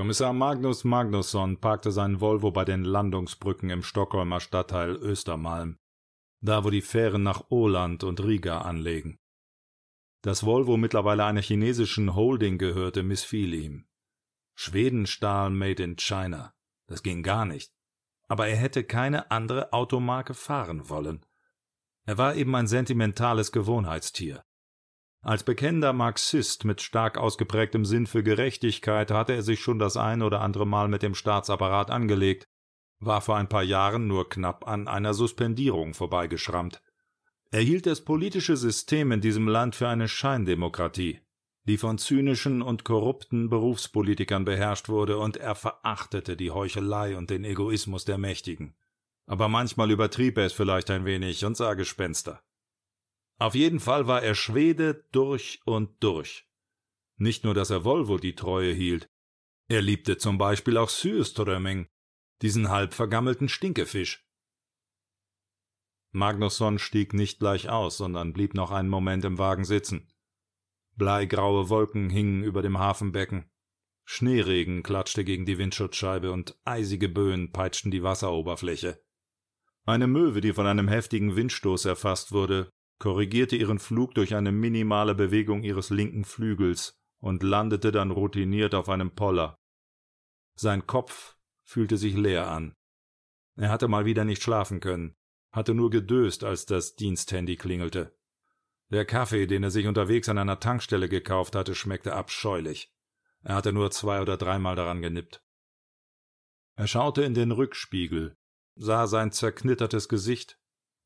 Kommissar Magnus Magnusson parkte seinen Volvo bei den Landungsbrücken im Stockholmer Stadtteil Östermalm, da wo die Fähren nach Åland und Riga anlegen. Das Volvo mittlerweile einer chinesischen Holding gehörte, missfiel ihm. Schwedenstahl made in China. Das ging gar nicht. Aber er hätte keine andere Automarke fahren wollen. Er war eben ein sentimentales Gewohnheitstier. Als bekennender Marxist mit stark ausgeprägtem Sinn für Gerechtigkeit hatte er sich schon das ein oder andere Mal mit dem Staatsapparat angelegt, war vor ein paar Jahren nur knapp an einer Suspendierung vorbeigeschrammt. Er hielt das politische System in diesem Land für eine Scheindemokratie, die von zynischen und korrupten Berufspolitikern beherrscht wurde, und er verachtete die Heuchelei und den Egoismus der Mächtigen. Aber manchmal übertrieb er es vielleicht ein wenig und sah Gespenster. Auf jeden Fall war er Schwede durch und durch. Nicht nur, dass er Volvo die Treue hielt, er liebte zum Beispiel auch Syrströmming, diesen halb vergammelten Stinkefisch. Magnusson stieg nicht gleich aus, sondern blieb noch einen Moment im Wagen sitzen. Bleigraue Wolken hingen über dem Hafenbecken. Schneeregen klatschte gegen die Windschutzscheibe und eisige Böen peitschten die Wasseroberfläche. Eine Möwe, die von einem heftigen Windstoß erfasst wurde, korrigierte ihren Flug durch eine minimale Bewegung ihres linken Flügels und landete dann routiniert auf einem Poller. Sein Kopf fühlte sich leer an. Er hatte mal wieder nicht schlafen können, hatte nur gedöst, als das Diensthandy klingelte. Der Kaffee, den er sich unterwegs an einer Tankstelle gekauft hatte, schmeckte abscheulich. Er hatte nur zwei oder dreimal daran genippt. Er schaute in den Rückspiegel, sah sein zerknittertes Gesicht,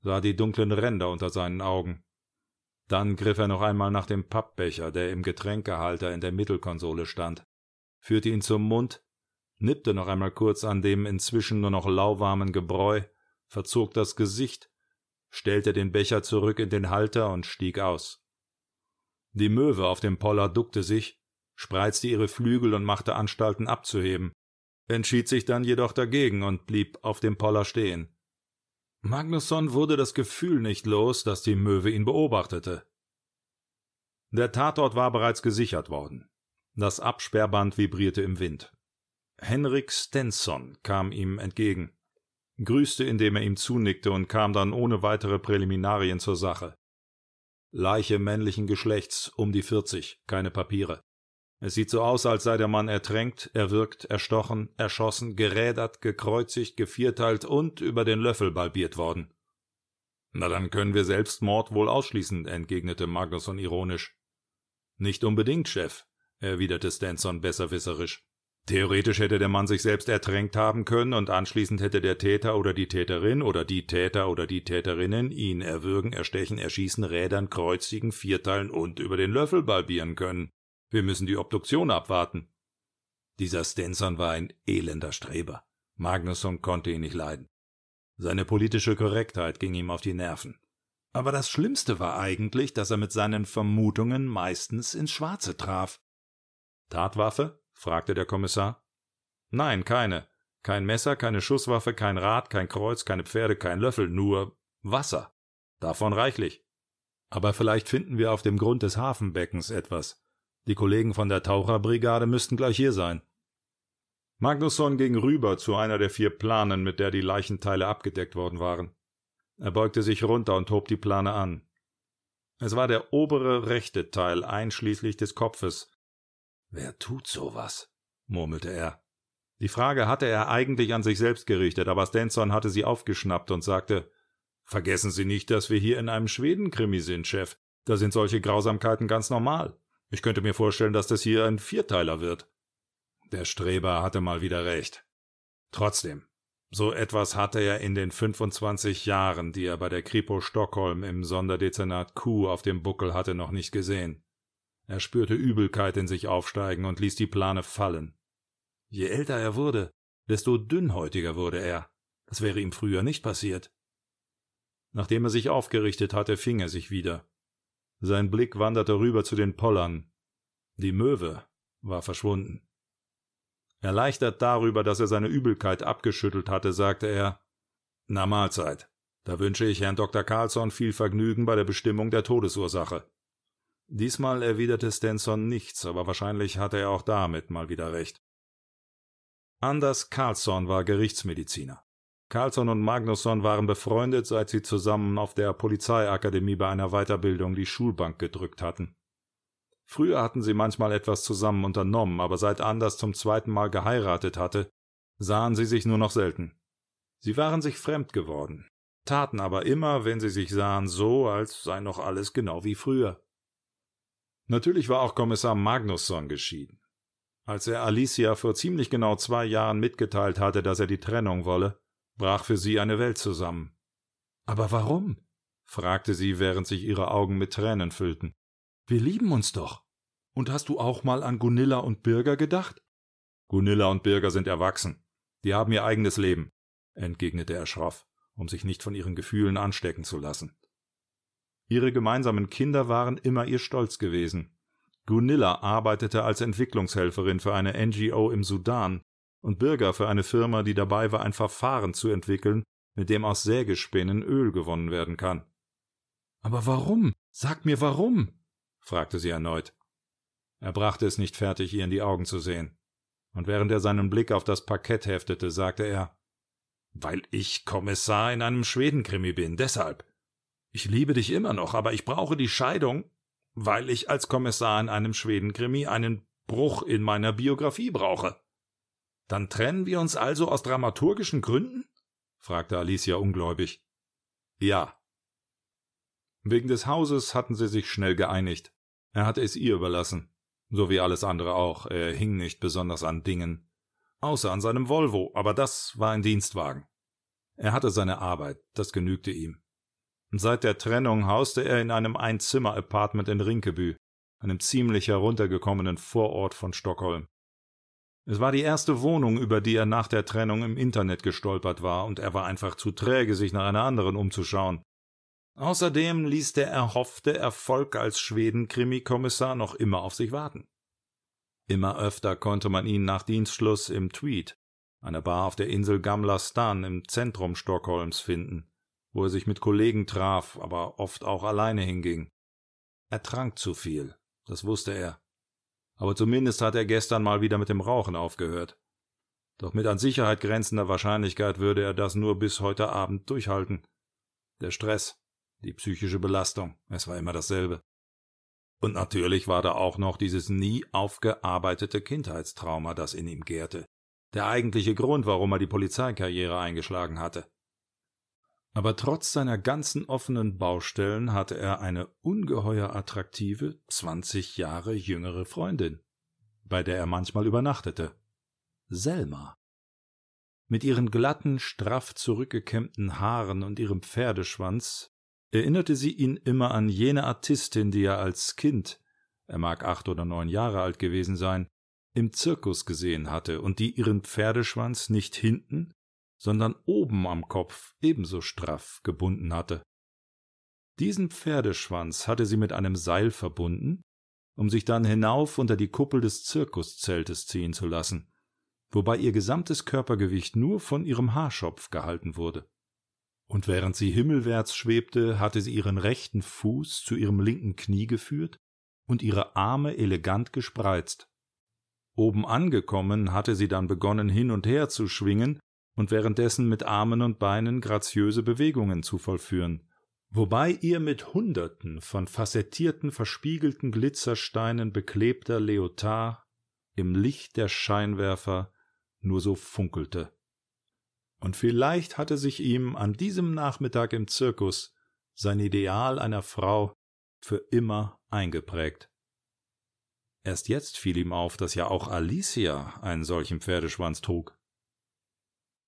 sah die dunklen Ränder unter seinen Augen. Dann griff er noch einmal nach dem Pappbecher, der im Getränkehalter in der Mittelkonsole stand, führte ihn zum Mund, nippte noch einmal kurz an dem inzwischen nur noch lauwarmen Gebräu, verzog das Gesicht, stellte den Becher zurück in den Halter und stieg aus. Die Möwe auf dem Poller duckte sich, spreizte ihre Flügel und machte Anstalten abzuheben, entschied sich dann jedoch dagegen und blieb auf dem Poller stehen. Magnusson wurde das Gefühl nicht los, dass die Möwe ihn beobachtete. Der Tatort war bereits gesichert worden. Das Absperrband vibrierte im Wind. Henrik Stenson kam ihm entgegen, grüßte, indem er ihm zunickte und kam dann ohne weitere Präliminarien zur Sache. Leiche männlichen Geschlechts, um die vierzig, keine Papiere. Es sieht so aus, als sei der Mann ertränkt, erwürgt, erstochen, erschossen, gerädert, gekreuzigt, gevierteilt und über den Löffel balbiert worden. Na dann können wir Selbstmord wohl ausschließen, entgegnete Magnusson ironisch. Nicht unbedingt, Chef, erwiderte Stanson besserwisserisch. Theoretisch hätte der Mann sich selbst ertränkt haben können und anschließend hätte der Täter oder die Täterin oder die Täter oder die Täterinnen ihn erwürgen, erstechen, erschießen, rädern, kreuzigen, vierteilen und über den Löffel balbieren können. Wir müssen die Obduktion abwarten. Dieser Stenson war ein elender Streber. Magnusson konnte ihn nicht leiden. Seine politische Korrektheit ging ihm auf die Nerven. Aber das Schlimmste war eigentlich, dass er mit seinen Vermutungen meistens ins Schwarze traf. Tatwaffe? fragte der Kommissar. Nein, keine. Kein Messer, keine Schusswaffe, kein Rad, kein Kreuz, keine Pferde, kein Löffel, nur Wasser. Davon reichlich. Aber vielleicht finden wir auf dem Grund des Hafenbeckens etwas. Die Kollegen von der Taucherbrigade müssten gleich hier sein. Magnusson ging rüber zu einer der vier Planen, mit der die Leichenteile abgedeckt worden waren. Er beugte sich runter und hob die Plane an. Es war der obere rechte Teil, einschließlich des Kopfes. Wer tut sowas? murmelte er. Die Frage hatte er eigentlich an sich selbst gerichtet, aber Stenson hatte sie aufgeschnappt und sagte Vergessen Sie nicht, dass wir hier in einem Schwedenkrimi sind, Chef. Da sind solche Grausamkeiten ganz normal. Ich könnte mir vorstellen, dass das hier ein Vierteiler wird. Der Streber hatte mal wieder recht. Trotzdem, so etwas hatte er in den 25 Jahren, die er bei der Kripo Stockholm im Sonderdezernat Q auf dem Buckel hatte, noch nicht gesehen. Er spürte Übelkeit in sich aufsteigen und ließ die Plane fallen. Je älter er wurde, desto dünnhäutiger wurde er. Das wäre ihm früher nicht passiert. Nachdem er sich aufgerichtet hatte, fing er sich wieder. Sein Blick wanderte rüber zu den Pollern. Die Möwe war verschwunden. Erleichtert darüber, dass er seine Übelkeit abgeschüttelt hatte, sagte er Na Mahlzeit. Da wünsche ich Herrn Dr. Carlsson viel Vergnügen bei der Bestimmung der Todesursache. Diesmal erwiderte Stenson nichts, aber wahrscheinlich hatte er auch damit mal wieder recht. Anders Carlsson war Gerichtsmediziner. Carlsson und Magnusson waren befreundet, seit sie zusammen auf der Polizeiakademie bei einer Weiterbildung die Schulbank gedrückt hatten. Früher hatten sie manchmal etwas zusammen unternommen, aber seit Anders zum zweiten Mal geheiratet hatte, sahen sie sich nur noch selten. Sie waren sich fremd geworden, taten aber immer, wenn sie sich sahen, so, als sei noch alles genau wie früher. Natürlich war auch Kommissar Magnusson geschieden. Als er Alicia vor ziemlich genau zwei Jahren mitgeteilt hatte, dass er die Trennung wolle, brach für sie eine Welt zusammen. Aber warum? fragte sie, während sich ihre Augen mit Tränen füllten. Wir lieben uns doch. Und hast du auch mal an Gunilla und Birger gedacht? Gunilla und Birger sind erwachsen. Die haben ihr eigenes Leben, entgegnete er schroff, um sich nicht von ihren Gefühlen anstecken zu lassen. Ihre gemeinsamen Kinder waren immer ihr Stolz gewesen. Gunilla arbeitete als Entwicklungshelferin für eine NGO im Sudan und Birger für eine Firma, die dabei war, ein Verfahren zu entwickeln, mit dem aus Sägespinnen Öl gewonnen werden kann. Aber warum? Sag mir warum? fragte sie erneut. Er brachte es nicht fertig, ihr in die Augen zu sehen. Und während er seinen Blick auf das Parkett heftete, sagte er Weil ich Kommissar in einem Schwedenkrimi bin, deshalb. Ich liebe dich immer noch, aber ich brauche die Scheidung, weil ich als Kommissar in einem Schwedenkrimi einen Bruch in meiner Biografie brauche. Dann trennen wir uns also aus dramaturgischen Gründen? fragte Alicia ungläubig. Ja, Wegen des Hauses hatten sie sich schnell geeinigt. Er hatte es ihr überlassen. So wie alles andere auch. Er hing nicht besonders an Dingen. Außer an seinem Volvo, aber das war ein Dienstwagen. Er hatte seine Arbeit, das genügte ihm. Seit der Trennung hauste er in einem Einzimmer-Apartment in Rinkeby, einem ziemlich heruntergekommenen Vorort von Stockholm. Es war die erste Wohnung, über die er nach der Trennung im Internet gestolpert war, und er war einfach zu träge, sich nach einer anderen umzuschauen. Außerdem ließ der erhoffte Erfolg als Schweden-Krimikommissar noch immer auf sich warten. Immer öfter konnte man ihn nach Dienstschluss im Tweed, einer Bar auf der Insel Gamla Stan im Zentrum Stockholms, finden, wo er sich mit Kollegen traf, aber oft auch alleine hinging. Er trank zu viel, das wusste er. Aber zumindest hat er gestern mal wieder mit dem Rauchen aufgehört. Doch mit an Sicherheit grenzender Wahrscheinlichkeit würde er das nur bis heute Abend durchhalten. Der Stress, die psychische Belastung, es war immer dasselbe. Und natürlich war da auch noch dieses nie aufgearbeitete Kindheitstrauma, das in ihm gärte, der eigentliche Grund, warum er die Polizeikarriere eingeschlagen hatte. Aber trotz seiner ganzen offenen Baustellen hatte er eine ungeheuer attraktive, zwanzig Jahre jüngere Freundin, bei der er manchmal übernachtete. Selma. Mit ihren glatten, straff zurückgekämmten Haaren und ihrem Pferdeschwanz erinnerte sie ihn immer an jene Artistin, die er als Kind, er mag acht oder neun Jahre alt gewesen sein, im Zirkus gesehen hatte und die ihren Pferdeschwanz nicht hinten, sondern oben am Kopf ebenso straff gebunden hatte. Diesen Pferdeschwanz hatte sie mit einem Seil verbunden, um sich dann hinauf unter die Kuppel des Zirkuszeltes ziehen zu lassen, wobei ihr gesamtes Körpergewicht nur von ihrem Haarschopf gehalten wurde und während sie himmelwärts schwebte, hatte sie ihren rechten Fuß zu ihrem linken Knie geführt und ihre Arme elegant gespreizt. Oben angekommen hatte sie dann begonnen hin und her zu schwingen und währenddessen mit Armen und Beinen graziöse Bewegungen zu vollführen, wobei ihr mit Hunderten von facettierten, verspiegelten Glitzersteinen beklebter Leotard im Licht der Scheinwerfer nur so funkelte und vielleicht hatte sich ihm an diesem Nachmittag im Zirkus sein Ideal einer Frau für immer eingeprägt. Erst jetzt fiel ihm auf, dass ja auch Alicia einen solchen Pferdeschwanz trug.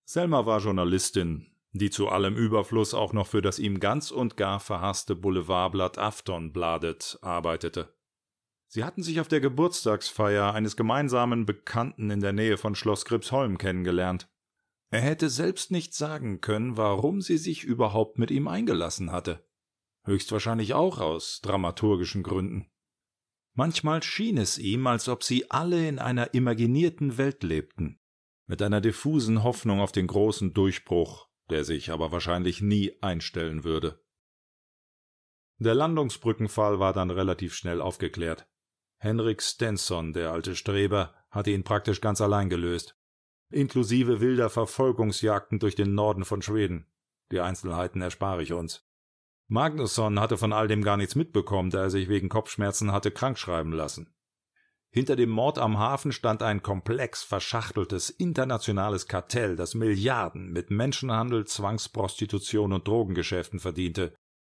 Selma war Journalistin, die zu allem Überfluss auch noch für das ihm ganz und gar verhasste Boulevardblatt Aftonbladet arbeitete. Sie hatten sich auf der Geburtstagsfeier eines gemeinsamen Bekannten in der Nähe von Schloss Gripsholm kennengelernt. Er hätte selbst nicht sagen können, warum sie sich überhaupt mit ihm eingelassen hatte. Höchstwahrscheinlich auch aus dramaturgischen Gründen. Manchmal schien es ihm, als ob sie alle in einer imaginierten Welt lebten, mit einer diffusen Hoffnung auf den großen Durchbruch, der sich aber wahrscheinlich nie einstellen würde. Der Landungsbrückenfall war dann relativ schnell aufgeklärt. Henrik Stenson, der alte Streber, hatte ihn praktisch ganz allein gelöst. inklusive wilder Verfolgungsjagden durch den Norden von Schweden. Die Einzelheiten erspare ich uns. Magnusson hatte von all dem gar nichts mitbekommen, da er sich wegen Kopfschmerzen hatte krankschreiben lassen. Hinter dem Mord am Hafen stand ein komplex verschachteltes internationales Kartell, das Milliarden mit Menschenhandel, Zwangsprostitution und Drogengeschäften verdiente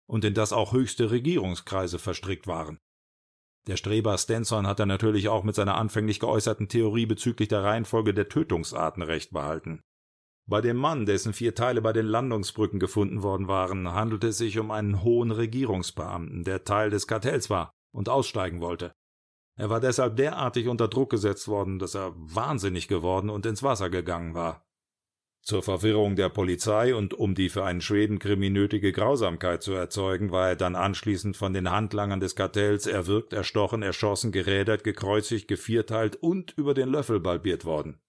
und in das auch höchste Regierungskreise verstrickt waren. Der Streber Stenson hatte natürlich auch mit seiner anfänglich geäußerten Theorie bezüglich der Reihenfolge der Tötungsarten recht behalten. Bei dem Mann, dessen vier Teile bei den Landungsbrücken gefunden worden waren, handelte es sich um einen hohen Regierungsbeamten, der Teil des Kartells war und aussteigen wollte. Er war deshalb derartig unter Druck gesetzt worden, dass er wahnsinnig geworden und ins Wasser gegangen war. Zur Verwirrung der Polizei und um die für einen Schwedenkrimi nötige Grausamkeit zu erzeugen, war er dann anschließend von den Handlangern des Kartells erwürgt, erstochen, erschossen, gerädert, gekreuzigt, gevierteilt und über den Löffel balbiert worden.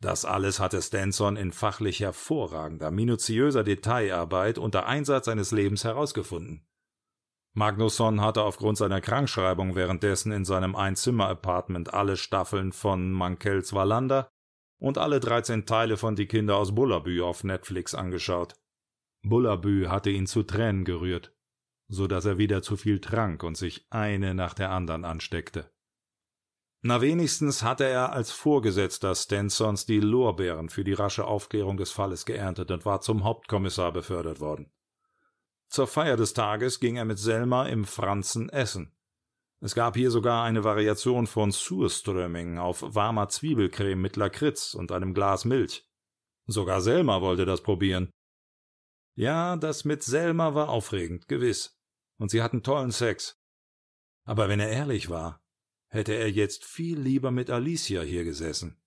Das alles hatte Stenson in fachlich hervorragender, minutiöser Detailarbeit unter Einsatz seines Lebens herausgefunden. Magnusson hatte aufgrund seiner Krankschreibung währenddessen in seinem Einzimmer-Apartment alle Staffeln von Mankels Wallander und alle 13 Teile von Die Kinder aus Bullabü auf Netflix angeschaut. Bullabü hatte ihn zu Tränen gerührt, so dass er wieder zu viel trank und sich eine nach der anderen ansteckte. Na wenigstens hatte er als Vorgesetzter Stensons die Lorbeeren für die rasche Aufklärung des Falles geerntet und war zum Hauptkommissar befördert worden. Zur Feier des Tages ging er mit Selma im Franzen essen. Es gab hier sogar eine Variation von Surströmming auf warmer Zwiebelcreme mit Lakritz und einem Glas Milch. Sogar Selma wollte das probieren. Ja, das mit Selma war aufregend, gewiss. Und sie hatten tollen Sex. Aber wenn er ehrlich war, hätte er jetzt viel lieber mit Alicia hier gesessen.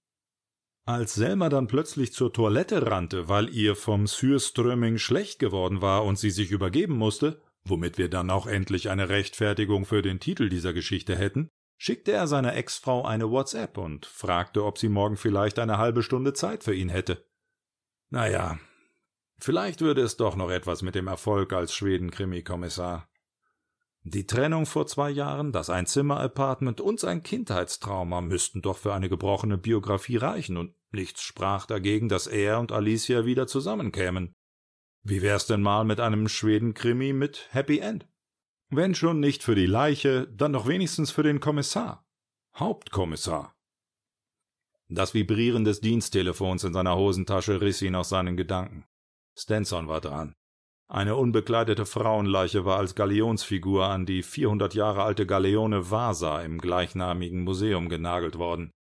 Als Selma dann plötzlich zur Toilette rannte, weil ihr vom Sürströming schlecht geworden war und sie sich übergeben musste, womit wir dann auch endlich eine Rechtfertigung für den Titel dieser Geschichte hätten, schickte er seiner Ex-Frau eine WhatsApp und fragte, ob sie morgen vielleicht eine halbe Stunde Zeit für ihn hätte. Naja, vielleicht würde es doch noch etwas mit dem Erfolg als Schweden-Krimi-Kommissar. Die Trennung vor zwei Jahren, das Einzimmer-Apartment und sein Kindheitstrauma müssten doch für eine gebrochene Biografie reichen, und nichts sprach dagegen, dass er und Alicia wieder zusammenkämen. Wie wär's denn mal mit einem Schweden-Krimi mit Happy End? Wenn schon nicht für die Leiche, dann doch wenigstens für den Kommissar. Hauptkommissar. Das Vibrieren des Diensttelefons in seiner Hosentasche riss ihn aus seinen Gedanken. Stenson war dran. Eine unbekleidete Frauenleiche war als Galionsfigur an die 400 Jahre alte Galeone Vasa im gleichnamigen Museum genagelt worden.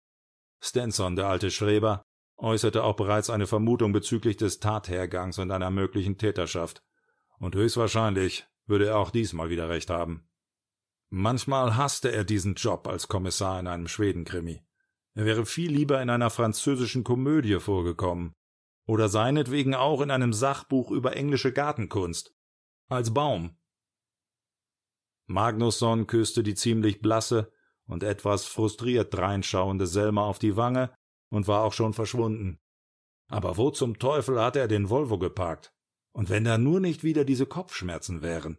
Stenson, der alte Schreber, äußerte auch bereits eine Vermutung bezüglich des Tathergangs und einer möglichen Täterschaft. Und höchstwahrscheinlich würde er auch diesmal wieder recht haben. Manchmal hasste er diesen Job als Kommissar in einem Schwedenkrimi. Er wäre viel lieber in einer französischen Komödie vorgekommen, oder seinetwegen auch in einem Sachbuch über englische Gartenkunst. Als Baum. Magnusson küsste die ziemlich blasse und etwas frustriert dreinschauende Selma auf die Wange und war auch schon verschwunden. Aber wo zum Teufel hatte er den Volvo geparkt? Und wenn da nur nicht wieder diese Kopfschmerzen wären?